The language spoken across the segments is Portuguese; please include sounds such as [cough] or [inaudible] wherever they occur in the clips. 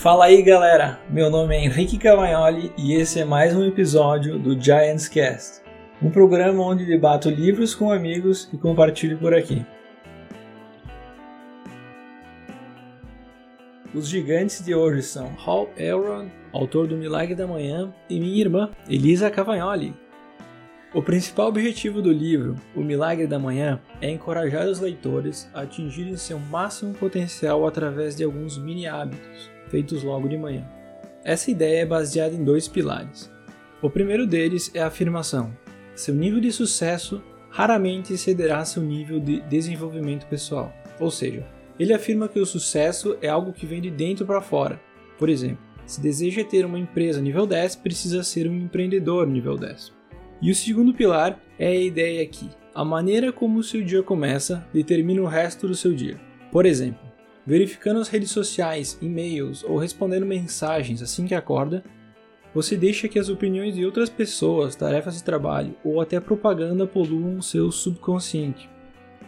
Fala aí galera, meu nome é Henrique Cavagnoli e esse é mais um episódio do Giants Cast, um programa onde debato livros com amigos e compartilho por aqui. Os gigantes de hoje são Hal Elrond, autor do Milagre da Manhã, e minha irmã, Elisa Cavagnoli. O principal objetivo do livro, O Milagre da Manhã, é encorajar os leitores a atingirem seu máximo potencial através de alguns mini hábitos, feitos logo de manhã. Essa ideia é baseada em dois pilares. O primeiro deles é a afirmação: seu nível de sucesso raramente excederá seu nível de desenvolvimento pessoal, ou seja, ele afirma que o sucesso é algo que vem de dentro para fora. Por exemplo, se deseja ter uma empresa nível 10, precisa ser um empreendedor nível 10. E o segundo pilar é a ideia que a maneira como o seu dia começa determina o resto do seu dia. Por exemplo, verificando as redes sociais, e-mails ou respondendo mensagens assim que acorda, você deixa que as opiniões de outras pessoas, tarefas de trabalho ou até propaganda poluam seu subconsciente.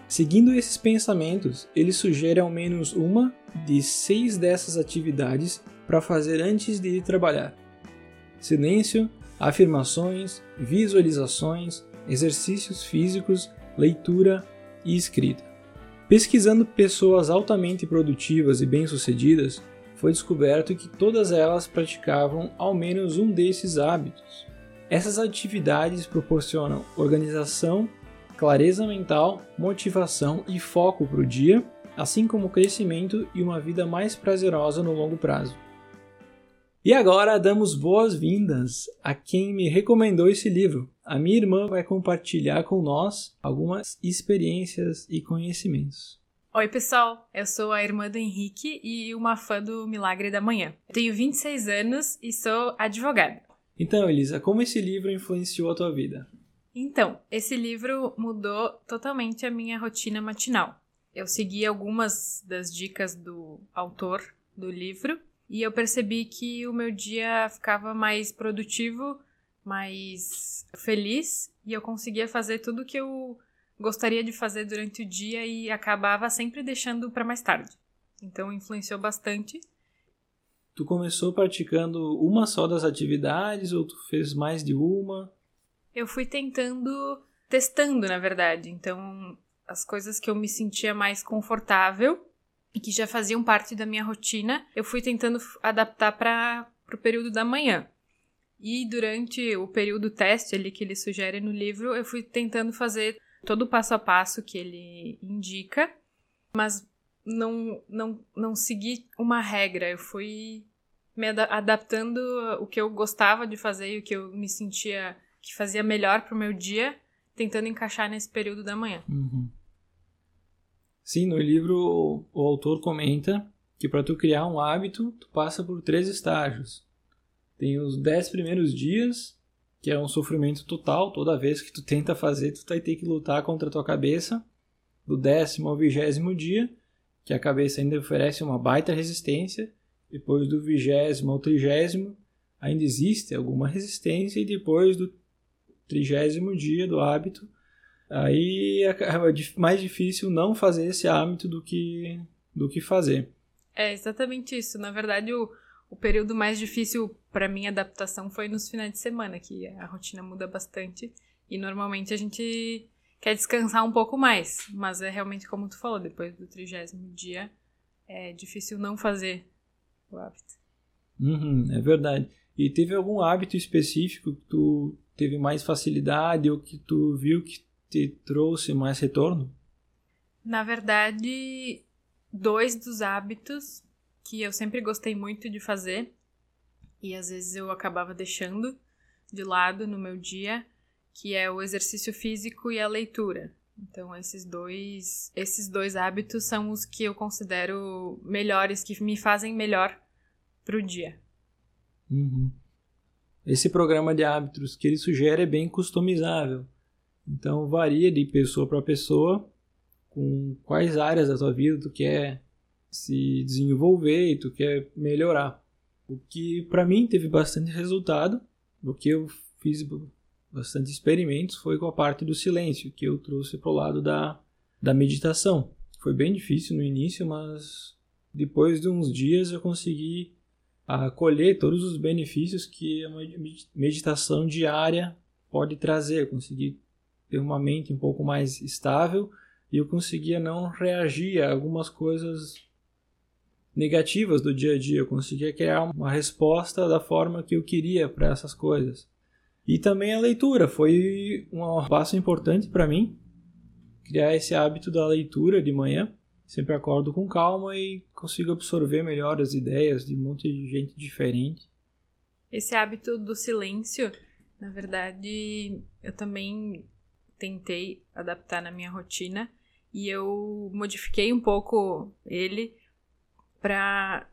Seguindo esses pensamentos, ele sugere ao menos uma de seis dessas atividades para fazer antes de ir trabalhar: silêncio, afirmações, visualizações, exercícios físicos, leitura e escrita. Pesquisando pessoas altamente produtivas e bem-sucedidas, foi descoberto que todas elas praticavam ao menos um desses hábitos. Essas atividades proporcionam organização clareza mental, motivação e foco para o dia, assim como crescimento e uma vida mais prazerosa no longo prazo. E agora damos boas-vindas a quem me recomendou esse livro. A minha irmã vai compartilhar com nós algumas experiências e conhecimentos. Oi, pessoal. Eu sou a irmã do Henrique e uma fã do Milagre da Manhã. tenho 26 anos e sou advogada. Então, Elisa, como esse livro influenciou a tua vida? Então, esse livro mudou totalmente a minha rotina matinal. Eu segui algumas das dicas do autor do livro e eu percebi que o meu dia ficava mais produtivo, mais feliz e eu conseguia fazer tudo o que eu gostaria de fazer durante o dia e acabava sempre deixando para mais tarde. Então influenciou bastante. Tu começou praticando uma só das atividades ou tu fez mais de uma? eu fui tentando, testando, na verdade. Então, as coisas que eu me sentia mais confortável e que já faziam parte da minha rotina, eu fui tentando adaptar para o período da manhã. E durante o período teste ali que ele sugere no livro, eu fui tentando fazer todo o passo a passo que ele indica, mas não, não, não segui uma regra. Eu fui me adaptando o que eu gostava de fazer e o que eu me sentia que fazia melhor pro meu dia, tentando encaixar nesse período da manhã. Uhum. Sim, no livro o autor comenta que para tu criar um hábito, tu passa por três estágios. Tem os dez primeiros dias, que é um sofrimento total, toda vez que tu tenta fazer, tu vai ter que lutar contra a tua cabeça. Do décimo ao vigésimo dia, que a cabeça ainda oferece uma baita resistência. Depois do vigésimo ao trigésimo, ainda existe alguma resistência. E depois do trigésimo dia do hábito, aí é mais difícil não fazer esse hábito do que, do que fazer. É exatamente isso. Na verdade, o, o período mais difícil para minha adaptação foi nos finais de semana, que a rotina muda bastante e normalmente a gente quer descansar um pouco mais, mas é realmente como tu falou, depois do trigésimo dia é difícil não fazer o hábito. Uhum, é verdade. E teve algum hábito específico que tu teve mais facilidade ou que tu viu que te trouxe mais retorno? Na verdade, dois dos hábitos que eu sempre gostei muito de fazer e às vezes eu acabava deixando de lado no meu dia, que é o exercício físico e a leitura. Então esses dois, esses dois hábitos são os que eu considero melhores, que me fazem melhor para o dia. Uhum. Esse programa de hábitos que ele sugere é bem customizável. Então varia de pessoa para pessoa com quais áreas da tua vida tu quer se desenvolver e tu quer melhorar. O que para mim teve bastante resultado, o que eu fiz bastante experimentos foi com a parte do silêncio, que eu trouxe para o lado da, da meditação. Foi bem difícil no início, mas depois de uns dias eu consegui a colher todos os benefícios que uma meditação diária pode trazer. Eu consegui ter uma mente um pouco mais estável e eu conseguia não reagir a algumas coisas negativas do dia a dia. Eu conseguia criar uma resposta da forma que eu queria para essas coisas. E também a leitura foi um passo importante para mim, criar esse hábito da leitura de manhã. Sempre acordo com calma e consigo absorver melhor as ideias de um monte de gente diferente. Esse hábito do silêncio, na verdade, eu também tentei adaptar na minha rotina e eu modifiquei um pouco ele para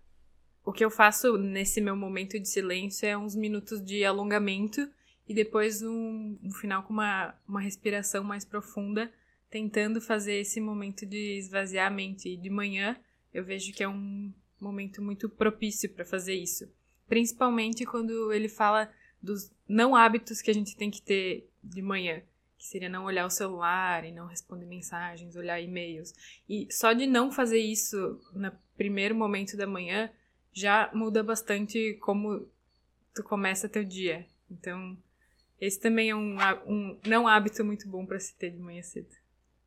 o que eu faço nesse meu momento de silêncio é uns minutos de alongamento e depois um, um final com uma, uma respiração mais profunda, tentando fazer esse momento de esvaziar a mente. E de manhã eu vejo que é um momento muito propício para fazer isso. Principalmente quando ele fala dos não hábitos que a gente tem que ter de manhã que seria não olhar o celular e não responder mensagens, olhar e-mails. E só de não fazer isso no primeiro momento da manhã já muda bastante como tu começa teu dia. Então, esse também é um, um não hábito muito bom para se ter de manhã cedo.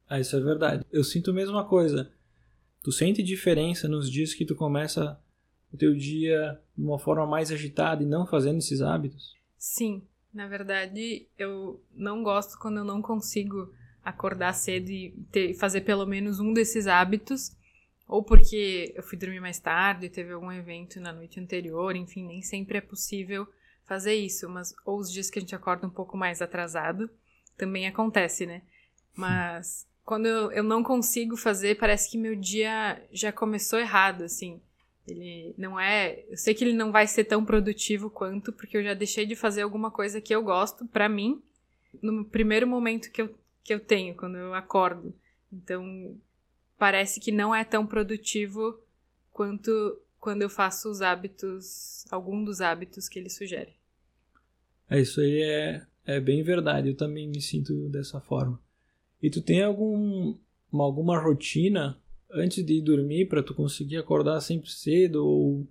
Ah, isso é verdade. Eu sinto a mesma coisa. Tu sente diferença nos dias que tu começa o teu dia de uma forma mais agitada e não fazendo esses hábitos? Sim, na verdade, eu não gosto quando eu não consigo acordar cedo e ter, fazer pelo menos um desses hábitos, ou porque eu fui dormir mais tarde, teve algum evento na noite anterior, enfim, nem sempre é possível fazer isso, mas ou os dias que a gente acorda um pouco mais atrasado, também acontece, né? Mas quando eu, eu não consigo fazer, parece que meu dia já começou errado, assim. Ele não é. Eu sei que ele não vai ser tão produtivo quanto, porque eu já deixei de fazer alguma coisa que eu gosto para mim no primeiro momento que eu, que eu tenho, quando eu acordo. Então, parece que não é tão produtivo quanto quando eu faço os hábitos, algum dos hábitos que ele sugere. É, isso aí é, é bem verdade, eu também me sinto dessa forma. E tu tem algum, alguma rotina antes de ir dormir para tu conseguir acordar sempre cedo ou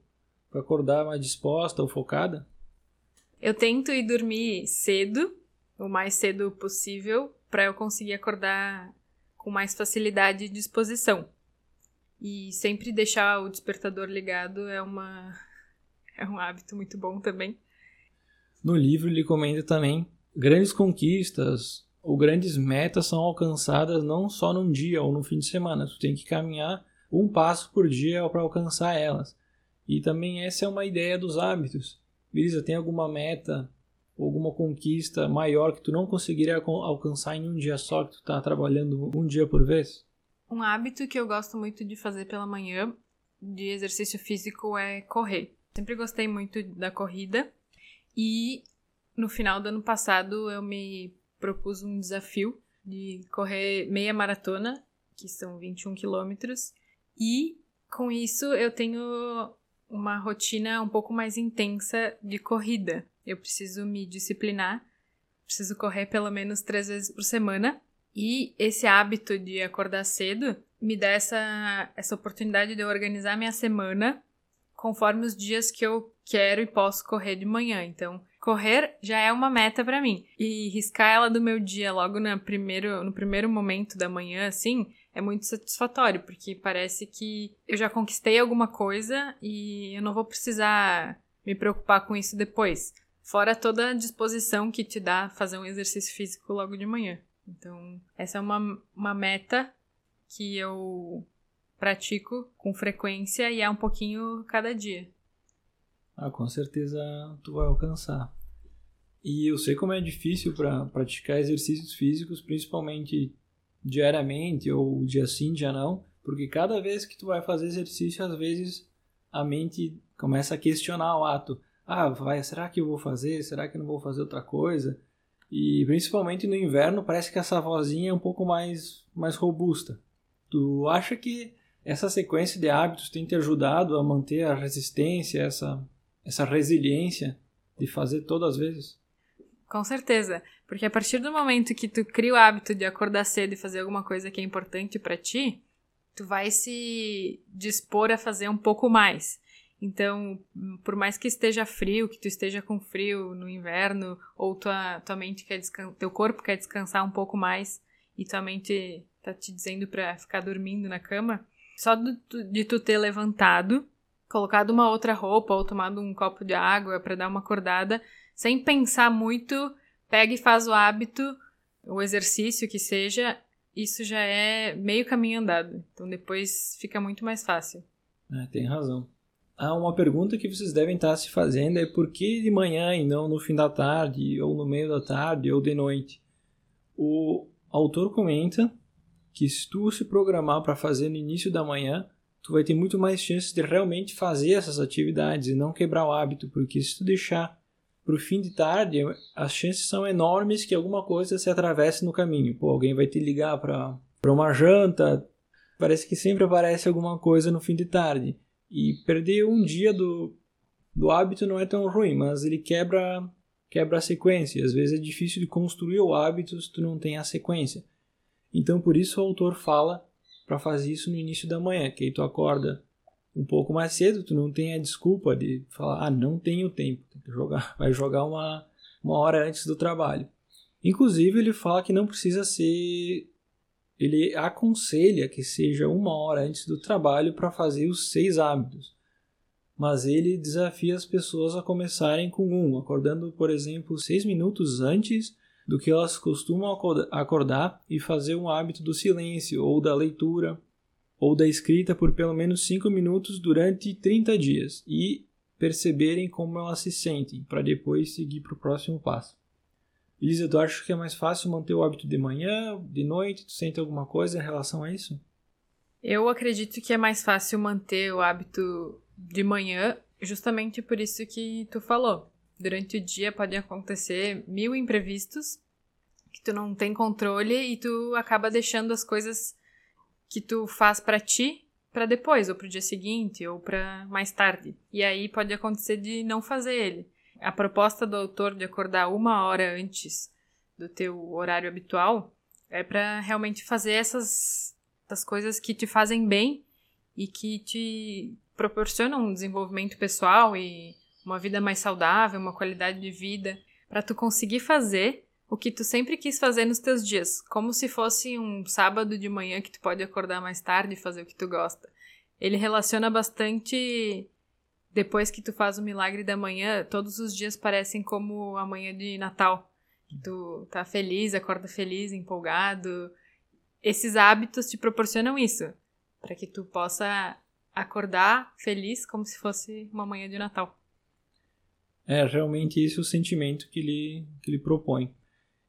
para acordar mais disposta ou focada? Eu tento ir dormir cedo, o mais cedo possível, para eu conseguir acordar com mais facilidade e disposição. E sempre deixar o despertador ligado é uma é um hábito muito bom também. No livro ele comenta também grandes conquistas ou grandes metas são alcançadas não só num dia ou no fim de semana. Tu tem que caminhar um passo por dia para alcançar elas. E também essa é uma ideia dos hábitos. Beleza, tem alguma meta, alguma conquista maior que tu não conseguiria alcançar em um dia só, que tu está trabalhando um dia por vez? Um hábito que eu gosto muito de fazer pela manhã de exercício físico é correr. Sempre gostei muito da corrida e no final do ano passado eu me propus um desafio de correr meia maratona, que são 21 quilômetros, e com isso eu tenho uma rotina um pouco mais intensa de corrida. Eu preciso me disciplinar, preciso correr pelo menos três vezes por semana, e esse hábito de acordar cedo me dá essa, essa oportunidade de eu organizar minha semana conforme os dias que eu quero e posso correr de manhã. Então, correr já é uma meta para mim. E riscar ela do meu dia logo no primeiro, no primeiro momento da manhã, assim, é muito satisfatório, porque parece que eu já conquistei alguma coisa e eu não vou precisar me preocupar com isso depois. Fora toda a disposição que te dá fazer um exercício físico logo de manhã. Então, essa é uma, uma meta que eu pratico com frequência e é um pouquinho cada dia. Ah, com certeza tu vai alcançar. E eu sei como é difícil para praticar exercícios físicos, principalmente diariamente ou dia sim, dia não, porque cada vez que tu vai fazer exercício, às vezes a mente começa a questionar o ato. Ah, vai, será que eu vou fazer? Será que eu não vou fazer outra coisa? E principalmente no inverno, parece que essa vozinha é um pouco mais mais robusta. Tu acha que essa sequência de hábitos tem te ajudado a manter a resistência, essa essa resiliência de fazer todas as vezes? Com certeza, porque a partir do momento que tu cria o hábito de acordar cedo e fazer alguma coisa que é importante para ti, tu vai se dispor a fazer um pouco mais. Então, por mais que esteja frio, que tu esteja com frio no inverno, ou tua, tua mente quer descansar, teu corpo quer descansar um pouco mais e tua mente tá te dizendo para ficar dormindo na cama, só de, de tu ter levantado, colocado uma outra roupa ou tomado um copo de água para dar uma acordada, sem pensar muito, pega e faz o hábito, o exercício que seja, isso já é meio caminho andado. Então depois fica muito mais fácil. É, tem razão. Ah, uma pergunta que vocês devem estar se fazendo é por que de manhã e não no fim da tarde, ou no meio da tarde, ou de noite? O autor comenta que se tu se programar para fazer no início da manhã, tu vai ter muito mais chances de realmente fazer essas atividades e não quebrar o hábito, porque se tu deixar para o fim de tarde, as chances são enormes que alguma coisa se atravesse no caminho. Pô, alguém vai te ligar para uma janta, parece que sempre aparece alguma coisa no fim de tarde. E perder um dia do, do hábito não é tão ruim, mas ele quebra, quebra a sequência. Às vezes é difícil de construir o hábito se tu não tem a sequência. Então por isso o autor fala para fazer isso no início da manhã, que aí tu acorda um pouco mais cedo, tu não tem a desculpa de falar, ah, não tenho tempo, tem que jogar, [laughs] vai jogar uma, uma hora antes do trabalho. Inclusive ele fala que não precisa ser ele aconselha que seja uma hora antes do trabalho para fazer os seis hábitos. Mas ele desafia as pessoas a começarem com um, acordando, por exemplo, seis minutos antes do que elas costumam acordar e fazer um hábito do silêncio, ou da leitura, ou da escrita por pelo menos cinco minutos durante 30 dias e perceberem como elas se sentem, para depois seguir para o próximo passo. Elisa, tu acha que é mais fácil manter o hábito de manhã, de noite? Tu sente alguma coisa em relação a isso? Eu acredito que é mais fácil manter o hábito de manhã, justamente por isso que tu falou. Durante o dia podem acontecer mil imprevistos que tu não tem controle e tu acaba deixando as coisas que tu faz para ti para depois, ou pro dia seguinte, ou para mais tarde. E aí pode acontecer de não fazer ele a proposta do autor de acordar uma hora antes do teu horário habitual é para realmente fazer essas, essas coisas que te fazem bem e que te proporcionam um desenvolvimento pessoal e uma vida mais saudável, uma qualidade de vida, para tu conseguir fazer o que tu sempre quis fazer nos teus dias, como se fosse um sábado de manhã que tu pode acordar mais tarde e fazer o que tu gosta. Ele relaciona bastante depois que tu faz o milagre da manhã, todos os dias parecem como a manhã de Natal. Tu tá feliz, acorda feliz, empolgado. Esses hábitos te proporcionam isso, para que tu possa acordar feliz como se fosse uma manhã de Natal. É realmente esse é o sentimento que ele, que ele propõe.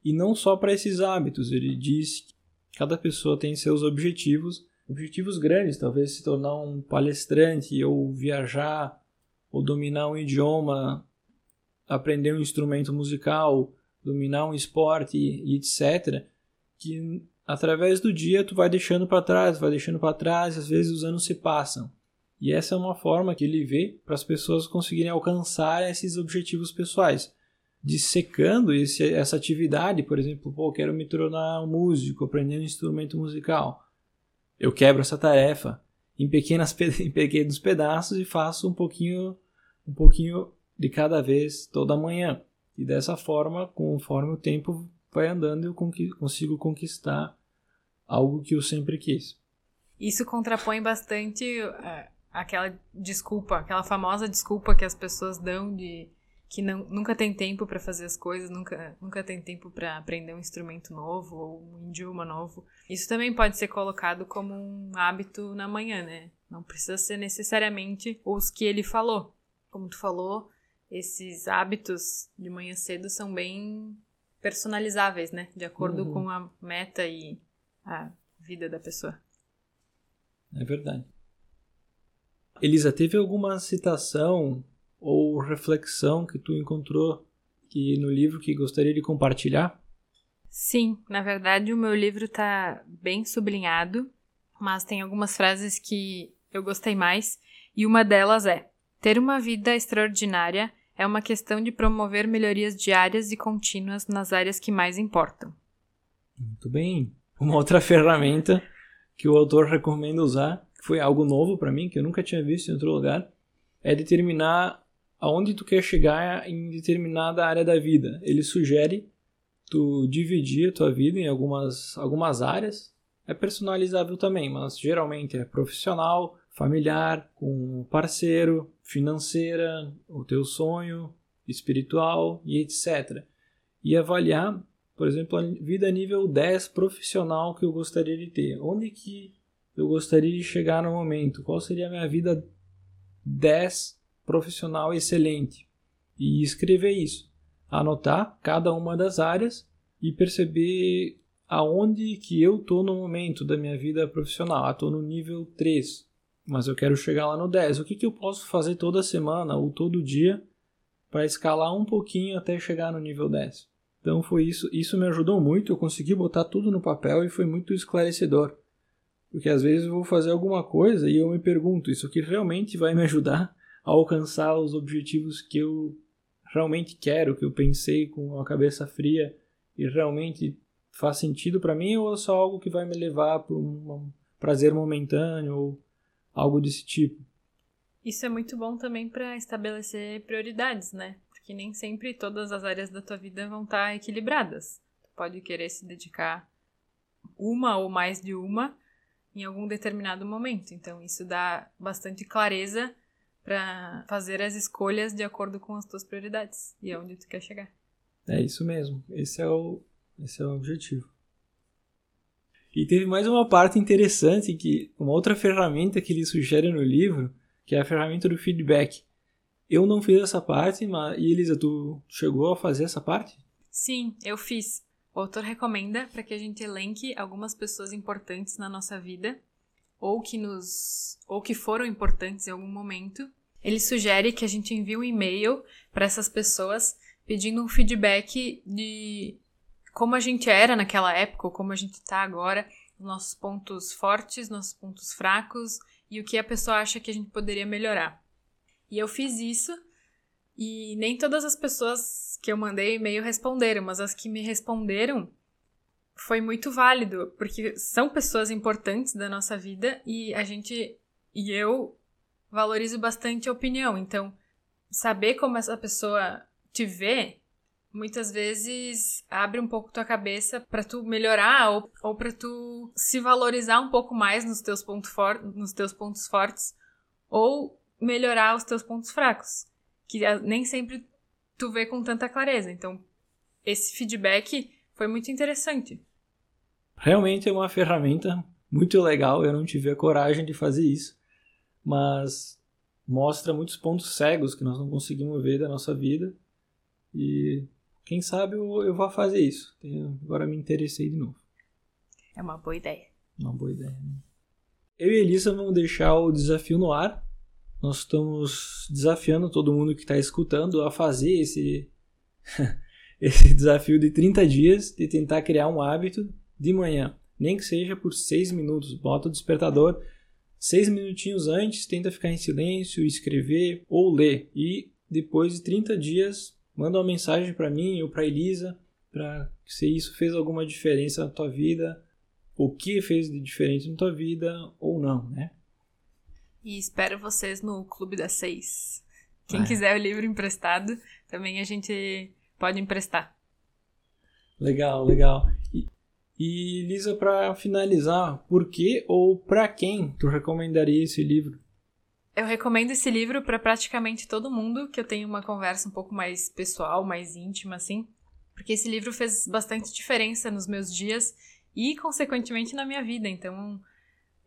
E não só para esses hábitos, ele diz que cada pessoa tem seus objetivos, objetivos grandes, talvez se tornar um palestrante ou viajar ou dominar um idioma, aprender um instrumento musical, dominar um esporte etc, que através do dia tu vai deixando para trás, vai deixando para trás, às vezes os anos se passam. E essa é uma forma que ele vê para as pessoas conseguirem alcançar esses objetivos pessoais. Dissecando esse, essa atividade, por exemplo, pô, quero me tornar um músico, aprender um instrumento musical. Eu quebro essa tarefa em, pequenas, [laughs] em pequenos pedaços e faço um pouquinho um pouquinho de cada vez toda manhã. E dessa forma, conforme o tempo vai andando, eu consigo conquistar algo que eu sempre quis. Isso contrapõe bastante uh, aquela desculpa, aquela famosa desculpa que as pessoas dão de que não, nunca tem tempo para fazer as coisas, nunca, nunca tem tempo para aprender um instrumento novo ou um idioma novo. Isso também pode ser colocado como um hábito na manhã, né? Não precisa ser necessariamente os que ele falou como tu falou, esses hábitos de manhã cedo são bem personalizáveis, né? De acordo uhum. com a meta e a vida da pessoa. É verdade. Elisa, teve alguma citação ou reflexão que tu encontrou que no livro que gostaria de compartilhar? Sim, na verdade o meu livro está bem sublinhado, mas tem algumas frases que eu gostei mais e uma delas é: ter uma vida extraordinária é uma questão de promover melhorias diárias e contínuas nas áreas que mais importam. Muito bem. Uma outra [laughs] ferramenta que o autor recomenda usar, foi algo novo para mim, que eu nunca tinha visto em outro lugar, é determinar aonde tu quer chegar em determinada área da vida. Ele sugere tu dividir a tua vida em algumas, algumas áreas. É personalizável também, mas geralmente é profissional, familiar, com parceiro, financeira, o teu sonho, espiritual e etc. E avaliar, por exemplo, a vida nível 10 profissional que eu gostaria de ter. Onde que eu gostaria de chegar no momento? Qual seria a minha vida 10 profissional excelente e escrever isso. Anotar cada uma das áreas e perceber aonde que eu tô no momento da minha vida profissional. Ah, tô no nível 3, mas eu quero chegar lá no 10. O que, que eu posso fazer toda semana ou todo dia para escalar um pouquinho até chegar no nível 10? Então foi isso, isso me ajudou muito, eu consegui botar tudo no papel e foi muito esclarecedor. Porque às vezes eu vou fazer alguma coisa e eu me pergunto, isso aqui realmente vai me ajudar a alcançar os objetivos que eu realmente quero, que eu pensei com a cabeça fria e realmente faz sentido para mim ou é só algo que vai me levar para um prazer momentâneo ou algo desse tipo. Isso é muito bom também para estabelecer prioridades, né? Porque nem sempre todas as áreas da tua vida vão estar tá equilibradas. Tu pode querer se dedicar uma ou mais de uma em algum determinado momento. Então isso dá bastante clareza para fazer as escolhas de acordo com as tuas prioridades e aonde tu quer chegar. É isso mesmo. Esse é o, esse é o objetivo. E teve mais uma parte interessante que uma outra ferramenta que ele sugere no livro, que é a ferramenta do feedback. Eu não fiz essa parte, mas e Elisa, tu chegou a fazer essa parte? Sim, eu fiz. O autor recomenda para que a gente elenque algumas pessoas importantes na nossa vida ou que nos ou que foram importantes em algum momento, ele sugere que a gente envie um e-mail para essas pessoas pedindo um feedback de como a gente era naquela época, ou como a gente está agora, nossos pontos fortes, nossos pontos fracos e o que a pessoa acha que a gente poderia melhorar. E eu fiz isso e nem todas as pessoas que eu mandei e-mail responderam, mas as que me responderam foi muito válido, porque são pessoas importantes da nossa vida e a gente e eu valorizo bastante a opinião. Então, saber como essa pessoa te vê muitas vezes abre um pouco tua cabeça para tu melhorar ou, ou para tu se valorizar um pouco mais nos teus, pontos for nos teus pontos fortes ou melhorar os teus pontos fracos, que nem sempre tu vê com tanta clareza. Então, esse feedback foi muito interessante. Realmente é uma ferramenta muito legal, eu não tive a coragem de fazer isso, mas mostra muitos pontos cegos que nós não conseguimos ver da nossa vida e quem sabe eu, eu vou fazer isso. Agora me interessei de novo. É uma boa ideia. Uma boa ideia. Né? Eu e Elisa vamos deixar o desafio no ar. Nós estamos desafiando todo mundo que está escutando a fazer esse, [laughs] esse desafio de 30 dias de tentar criar um hábito de manhã, nem que seja por 6 minutos. Bota o despertador 6 minutinhos antes, tenta ficar em silêncio, escrever ou ler. E depois de 30 dias, manda uma mensagem para mim ou para Elisa para se isso fez alguma diferença na tua vida, o que fez de diferente na tua vida ou não, né? E espero vocês no Clube das Seis. Quem é. quiser o livro emprestado, também a gente pode emprestar. Legal, legal. E, e Lisa, para finalizar, por que ou para quem tu recomendaria esse livro? Eu recomendo esse livro para praticamente todo mundo que eu tenho uma conversa um pouco mais pessoal, mais íntima, assim. Porque esse livro fez bastante diferença nos meus dias e, consequentemente, na minha vida. Então,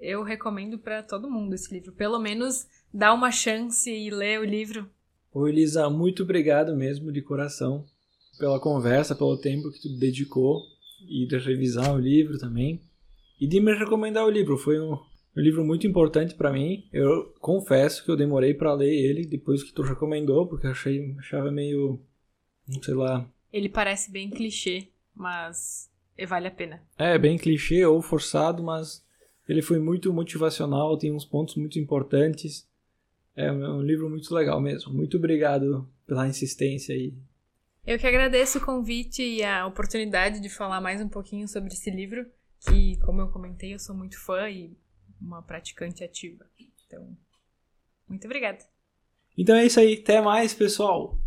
eu recomendo para todo mundo esse livro. Pelo menos dá uma chance e lê o livro. Ô, Elisa, muito obrigado mesmo, de coração, pela conversa, pelo tempo que tu dedicou e de revisar o livro também. E de me recomendar o livro. Foi um, um livro muito importante para mim. Eu confesso que eu demorei para ler ele depois que tu recomendou, porque eu achei, achava meio. sei lá. Ele parece bem clichê, mas vale a pena. É, bem clichê ou forçado, mas ele foi muito motivacional, tem uns pontos muito importantes. É um livro muito legal mesmo. Muito obrigado pela insistência aí. Eu que agradeço o convite e a oportunidade de falar mais um pouquinho sobre esse livro, que, como eu comentei, eu sou muito fã e uma praticante ativa. Então, muito obrigada. Então é isso aí, até mais, pessoal!